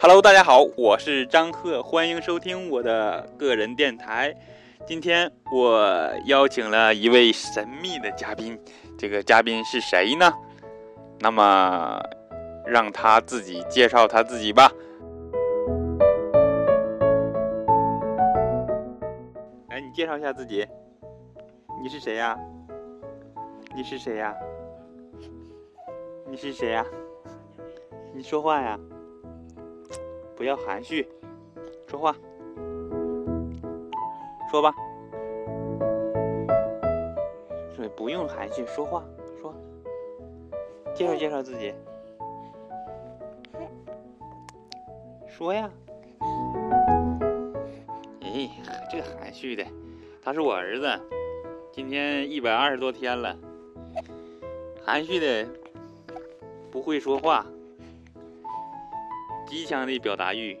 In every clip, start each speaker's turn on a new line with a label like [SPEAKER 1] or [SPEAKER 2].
[SPEAKER 1] Hello，大家好，我是张赫，欢迎收听我的个人电台。今天我邀请了一位神秘的嘉宾，这个嘉宾是谁呢？那么让他自己介绍他自己吧。来，你介绍一下自己，你是谁呀？你是谁呀？你是谁呀？你说话呀！不要含蓄，说话，说吧。说不用含蓄，说话说。介绍介绍自己，说呀。哎，这个含蓄的，他是我儿子，今天一百二十多天了，含蓄的，不会说话。极强的表达欲，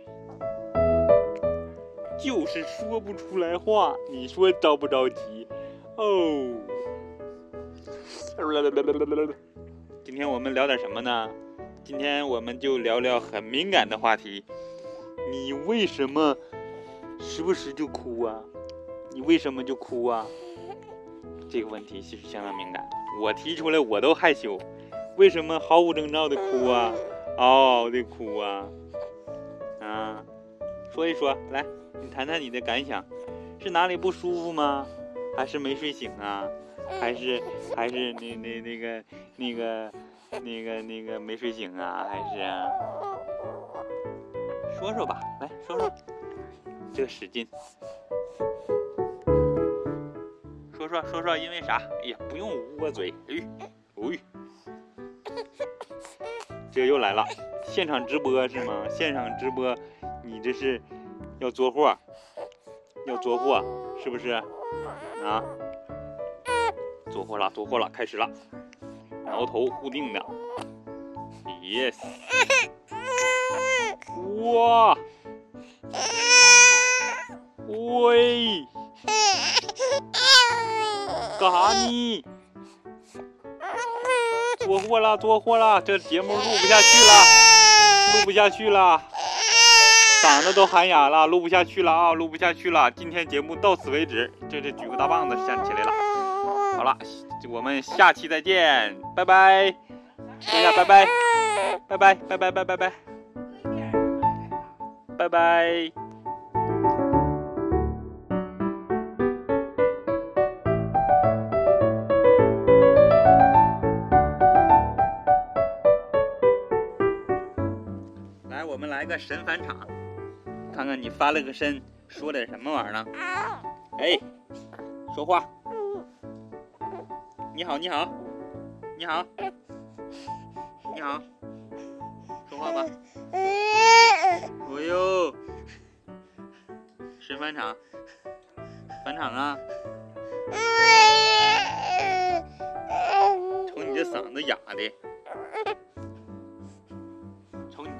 [SPEAKER 1] 就是说不出来话。你说着不着急？哦。今天我们聊点什么呢？今天我们就聊聊很敏感的话题。你为什么时不时就哭啊？你为什么就哭啊？这个问题其实相当敏感，我提出来我都害羞。为什么毫无征兆的哭啊？嗷嗷的哭啊！啊，说一说，来，你谈谈你的感想，是哪里不舒服吗？还是没睡醒啊？还是还是那那那个那个那个那个没睡醒啊？还是说说吧，来说说，这个使劲，说说说说，因为啥？哎呀，不用捂我嘴，哎，哎。这又来了，现场直播是吗？现场直播，你这是要做货，要做货是不是？啊，做货了，做货了，开始了，挠头固定的，yes，哇，喂，干哈呢？做货了，做货了，这节目录不下去了，录不下去了，嗓子都喊哑了，录不下去了啊，录不下去了。今天节目到此为止，这这举个大棒子先起来了。好了，我们下期再见，拜拜，说一下拜拜，拜拜，拜拜，拜拜，拜，拜拜。来个神返场，看看你翻了个身，说点什么玩意儿呢？哎，说话。你好，你好，你好，你好，说话吧。哎呦，神返场，返场啊！瞅你这嗓子哑的。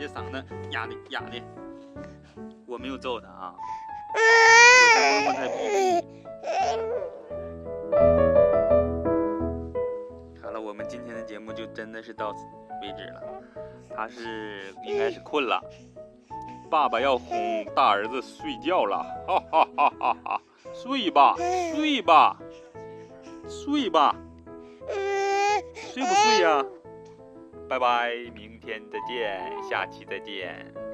[SPEAKER 1] 嗓子哑的哑的，我没有揍他啊，我在摸摸他的鼻好了，我们今天的节目就真的是到此为止了。他是应该是困了，爸爸要哄大儿子睡觉了，哈哈哈哈哈！睡吧，睡吧，睡吧，睡不睡呀？拜拜，明天再见，下期再见。